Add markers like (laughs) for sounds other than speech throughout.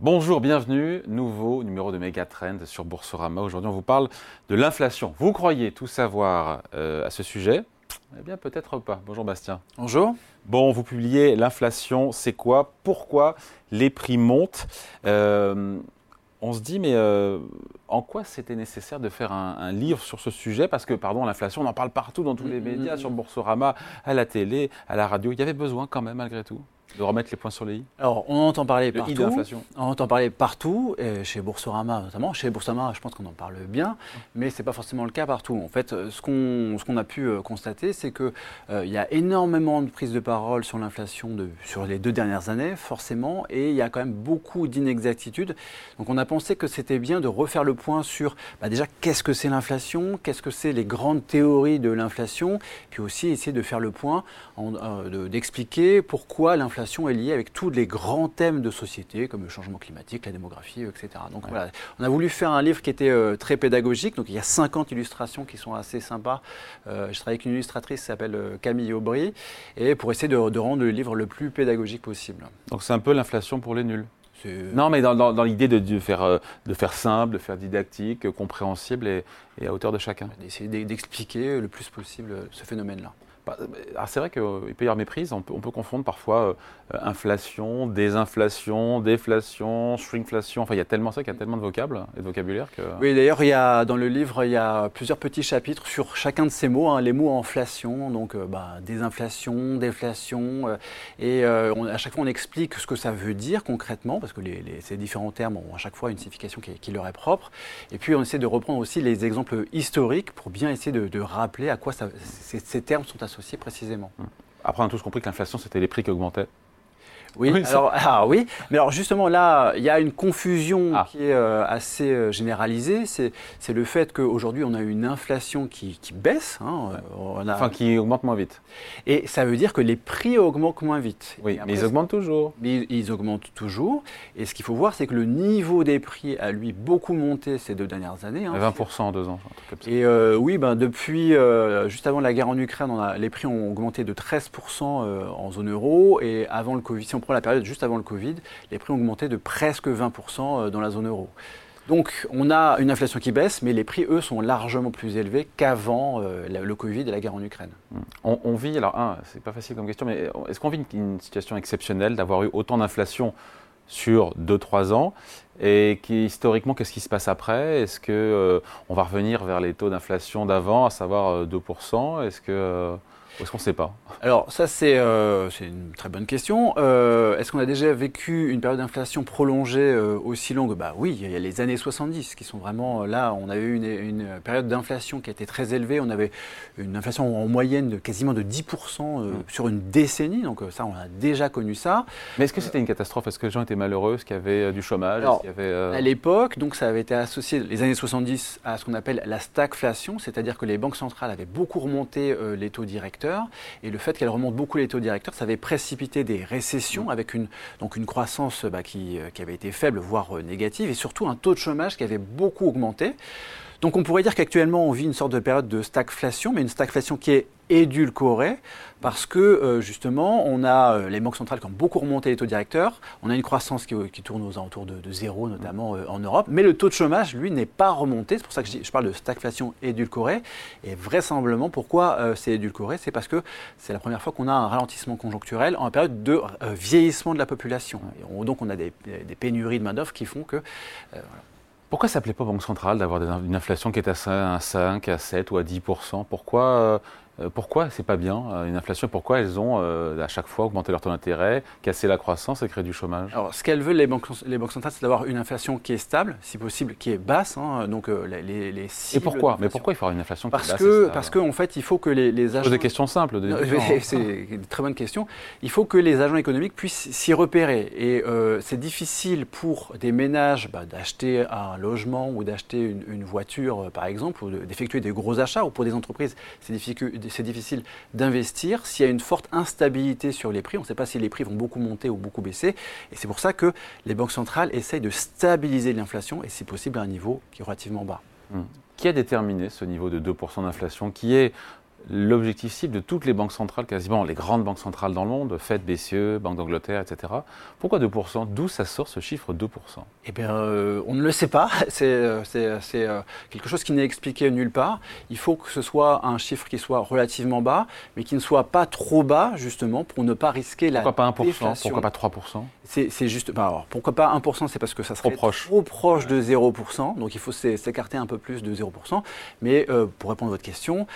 Bonjour, bienvenue, nouveau numéro de Megatrend sur Boursorama. Aujourd'hui, on vous parle de l'inflation. Vous croyez tout savoir euh, à ce sujet? Eh bien, peut-être pas. Bonjour Bastien. Bonjour. Bon, vous publiez l'inflation, c'est quoi? Pourquoi les prix montent? Euh, On se dit, mais euh, en quoi c'était nécessaire de faire un, un, livre sur ce sujet? Parce que, pardon, l'inflation, on en parle partout dans tous les médias, sur Boursorama, à la télé, à la radio. Il y avait besoin quand même, malgré tout? De remettre les points sur les i Alors, on entend parler Le partout. de l'inflation. On entend parler partout, et chez Boursorama notamment. Chez Boursorama, je pense qu'on en parle bien, mais ce n'est pas forcément le cas partout. En fait, ce qu'on ce qu'on a pu euh, constater, c'est qu'il euh, y a énormément de prises de parole sur l'inflation de- sur les deux dernières années, forcément, et il y a quand même beaucoup d'inexactitudes. Donc, on a pensé que c'était bien de refaire le point sur bah, déjà qu'est-ce que c'est l'inflation, qu'est-ce que c'est les grandes théories de l'inflation, puis aussi essayer de faire le point, euh, de- d'expliquer pourquoi l'inflation est liée avec tous les grands thèmes de société, comme le changement climatique, la démographie, etc. Donc voilà, on a voulu faire un livre qui était euh, très pédagogique. Donc il y a 50 illustrations qui sont assez sympas. Euh, je travaille avec une illustratrice qui s'appelle euh, Camille Aubry, et pour essayer de, de rendre le livre le plus pédagogique possible. Donc c'est un peu l'inflation pour les nuls. Non, mais dans, dans- dans l'idée de, de faire, de faire simple, de faire didactique, compréhensible et, et à hauteur de chacun. D'essayer d'e- d'expliquer le plus possible ce phénomène-là. Euh, alors c'est vrai qu'il peut y avoir méprise, on peut, on peut confondre parfois euh, inflation, désinflation, déflation, shrinkflation, enfin il y a tellement ça, qu'il y a tellement de vocables et de vocabulaire que... Oui, d'ailleurs, il y a, dans le livre, il y a plusieurs petits chapitres sur chacun de ces mots, hein, les mots inflation, donc euh, bah, désinflation, déflation, et à chaque fois on explique ce que ça veut dire concrètement, parce que ces différents termes ont à chaque fois une signification qui, leur est propre, et puis on essaie de reprendre aussi les exemples historiques pour bien essayer de, rappeler à quoi ces termes sont associés précisément. Après on a tous compris que l'inflation c'était les prix qui augmentaient. Oui, alors, ah oui, mais alors justement là, il y a une confusion Ah. qui est euh, assez euh, généralisée. C'est c'est le fait qu'aujourd'hui, on a une inflation qui, qui baisse. hein, euh, on a- Enfin qui augmentent moins vite. et ça veut dire que les prix augmentent moins vite. Oui, après, mais ils augmentent toujours. mais ils, ils augmentent toujours. Et ce qu'il faut voir, c'est que le niveau des prix a lui beaucoup monté ces deux dernières années. hein. 20% en deux ans, un truc comme ça. Et euh, oui, ben, depuis, juste avant la guerre en Ukraine, on a, les prix ont augmenté de 13% euh, en zone euro. Et avant le Covid, si on prend la période juste avant le Covid, les prix ont augmenté de presque 20% euh, dans la zone euro. Donc on a une inflation qui baisse, mais les prix, eux, sont largement plus élevés qu'avant euh, le Covid et la guerre en Ukraine. On, on vit, alors c'est pas facile comme question, mais est-ce qu'on vit une, situation exceptionnelle d'avoir eu autant d'inflation sur 2-3 ans? Et historiquement qu'est-ce qui se passe après? Est-ce que euh, on va revenir vers les taux d'inflation d'avant, à savoir euh, 2% Est-ce que euh, ou est-ce qu'on ne sait pas? Alors ça c'est euh, une très bonne question. Euh, Est-ce qu'on a déjà vécu une période d'inflation prolongée euh, aussi longue? Bah oui, il y a les années 70 qui sont vraiment euh, là. On avait eu une, une période d'inflation qui était très élevée. On avait une inflation en moyenne de quasiment de 10% euh, sur une décennie. Donc ça, on a déjà connu ça. Mais est-ce que c'était une catastrophe? Est-ce que les gens étaient malheureux? Est-ce qu'il y avait du chômage? Alors, Est-ce qu'il y avait, À l'époque, donc ça avait été associé les années 70 à ce qu'on appelle la stagflation, c'est-à-dire que les banques centrales avaient beaucoup remonté les taux directeurs et le fait qu'elles remontent beaucoup les taux directeurs, ça avait précipité des récessions avec une, donc une croissance bah, qui, euh, qui avait été faible, voire euh, négative, et surtout un taux de chômage qui avait beaucoup augmenté. Donc on pourrait dire qu'actuellement on vit une sorte de période de stagflation, mais une stagflation qui est édulcorée parce que euh, justement on a euh, les banques centrales qui ont beaucoup remonté les taux directeurs, on a une croissance qui, qui tourne aux alentours de, zéro notamment euh, en Europe, mais le taux de chômage lui n'est pas remonté, c'est pour ça que je, parle de stagflation édulcorée. Et vraisemblablement pourquoi euh, c'est édulcoré, c'est parce que c'est la première fois qu'on a un ralentissement conjoncturel en période de euh, vieillissement de la population. Donc on a des, des pénuries de main d'œuvre qui font que Pourquoi ça ne plaît pas aux banques centrales d'avoir une inflation qui est à 5, à 5, à 7 ou à 10% Pourquoi euh, pourquoi c'est pas bien euh, une inflation? Pourquoi elles ont euh, à chaque fois augmenté leur taux d'intérêt, cassé la croissance et créé du chômage? Alors, ce qu'elles veulent, les banques, les banques centrales, c'est d'avoir une inflation qui est stable, si possible, qui est basse. hein, donc, euh, les, Et pourquoi? Mais pourquoi il faut avoir une inflation qui Parce est basse que, parce qu'en fait, il faut que les, les Je pose agents. des questions simples. de. (laughs) C'est une très bonne question. Il faut que les agents économiques puissent s'y repérer. Et euh, c'est difficile pour des ménages bah, d'acheter un logement ou d'acheter une, une voiture, euh, par exemple, ou de- d'effectuer des gros achats. Ou pour des entreprises, c'est difficile, c'est difficile d'investir s'il y a une forte instabilité sur les prix. On ne sait pas si les prix vont beaucoup monter ou beaucoup baisser. Et c'est pour ça que les banques centrales essayent de stabiliser l'inflation et, si possible, à un niveau qui est relativement bas. Qui a déterminé ce niveau de 2% d'inflation qui est l'objectif cible de toutes les banques centrales, quasiment les grandes banques centrales dans le monde, Fed, BCE, Banque d'Angleterre, etc. Pourquoi 2% D'où ça sort ce chiffre 2% Eh bien, euh, on ne le sait pas. (laughs) C'est euh, euh, quelque chose qui n'est expliqué nulle part. Il faut que ce soit un chiffre qui soit relativement bas, mais qui ne soit pas trop bas, justement, pour ne pas risquer la Pourquoi pas 1% Pourquoi pas 3% C'est juste. Bah, alors, pourquoi pas 1% C'est parce que ça serait trop proche, trop proche de 0%. Donc, il faut s'écarter un peu plus de 0%. Mais pour répondre à votre question,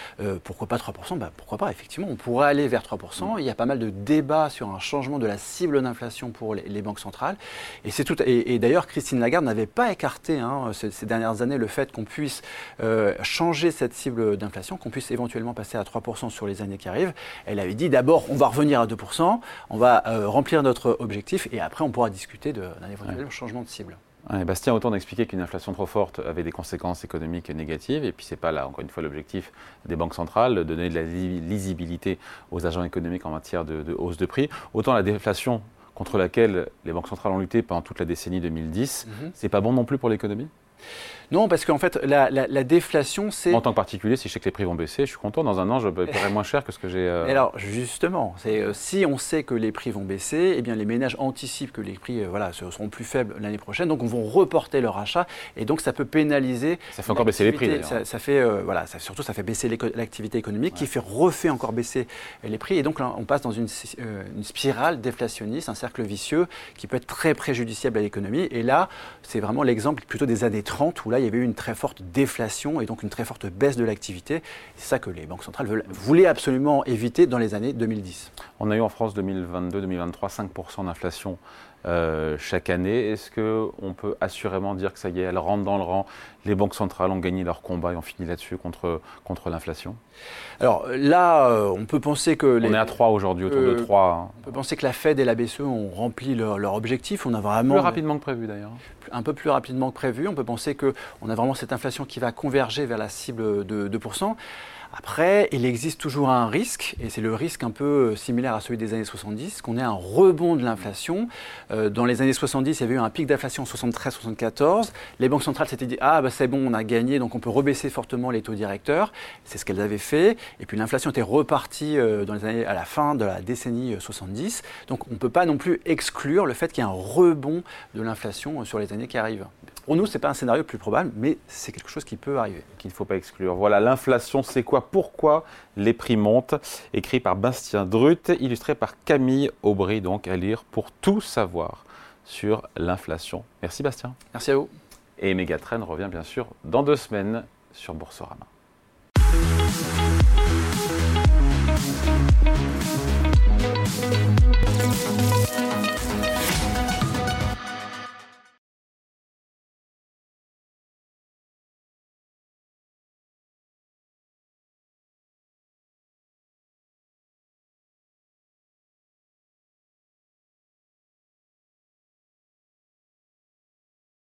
pourquoi pas 3% bah, Pourquoi pas Effectivement, on pourrait aller vers 3%. Il y a pas mal de débats sur un changement de la cible d'inflation pour les, banques centrales. Et, tout, et, d'ailleurs, Christine Lagarde n'avait pas écarté hein, ces, dernières années le fait qu'on puisse euh, changer cette cible d'inflation, qu'on puisse éventuellement passer à 3% sur les années qui arrivent. Elle avait dit d'abord, on va revenir à 2%, on va euh, remplir notre objectif et après, on pourra discuter d'un éventuel changement de cible. Bastien, autant d'expliquer qu'une inflation trop forte avait des conséquences économiques négatives, et puis c'est pas là, encore une fois, l'objectif des banques centrales, de donner de la lisibilité aux agents économiques en matière de, hausse de prix. Autant la déflation contre laquelle les banques centrales ont lutté pendant toute la décennie 2010, mhm. c'est pas bon non plus pour l'économie? Non, parce qu'en fait, la, déflation, c'est. En tant que particulier, si je sais que les prix vont baisser, je suis content. Dans un an, je paierai moins cher que ce que j'ai. Euh, alors, justement, euh, si on sait que les prix vont baisser, eh bien, les ménages anticipent que les prix euh, voilà, seront plus faibles l'année prochaine, donc on vont reporter leur achat, et donc ça peut pénaliser. Ça fait encore baisser les prix. Ça, ça, fait, voilà, ça, surtout, ça fait baisser l'activité économique, qui fait refait encore baisser les prix, et donc là, on passe dans une, une spirale déflationniste, un cercle vicieux qui peut être très préjudiciable à l'économie. Et là, c'est vraiment l'exemple plutôt des années 30 où là, il y avait eu une très forte déflation et donc une très forte baisse de l'activité. C'est ça que les banques centrales voulaient absolument éviter dans les années 2010. On a eu en France 2022-2023 5% d'inflation euh, chaque année. Est-ce qu'on peut assurément dire que ça y est, elles rentrent dans le rang? Les banques centrales ont gagné leur combat et ont fini là-dessus contre, contre l'inflation? Alors là, euh, on peut penser que... Les, on est à 3 aujourd'hui, autour de 3. Euh, hein. On peut penser que la Fed et la BCE ont rempli leur, leur objectif. On a vraiment... Plus rapidement que prévu d'ailleurs. Un peu plus rapidement que prévu. On peut penser qu'on a vraiment cette inflation qui va converger vers la cible de 2%. Après, il existe toujours un risque, et c'est le risque un peu euh, similaire à celui des années 70, qu'on ait un rebond de l'inflation. Euh, dans les années 70, il y avait eu un pic d'inflation en 73-74. Les banques centrales s'étaient dit Ah, bah, c'est bon, on a gagné, donc on peut rebaisser fortement les taux directeurs. C'est ce qu'elles avaient fait. Et puis l'inflation était repartie euh, dans les années, à la fin de la décennie 70. Donc on ne peut pas non plus exclure le fait qu'il y ait un rebond de l'inflation sur les années qui arrivent. Pour nous, ce n'est pas un scénario plus probable, mais c'est quelque chose qui peut arriver. Qu'il ne faut pas exclure. Voilà, l'inflation, c'est quoi Pourquoi les prix montent Écrit par Bastien Drut, illustré par Camille Aubry, donc à lire pour tout savoir sur l'inflation. Merci Bastien. Merci à vous. Et Megatrend revient bien sûr dans deux semaines sur Boursorama.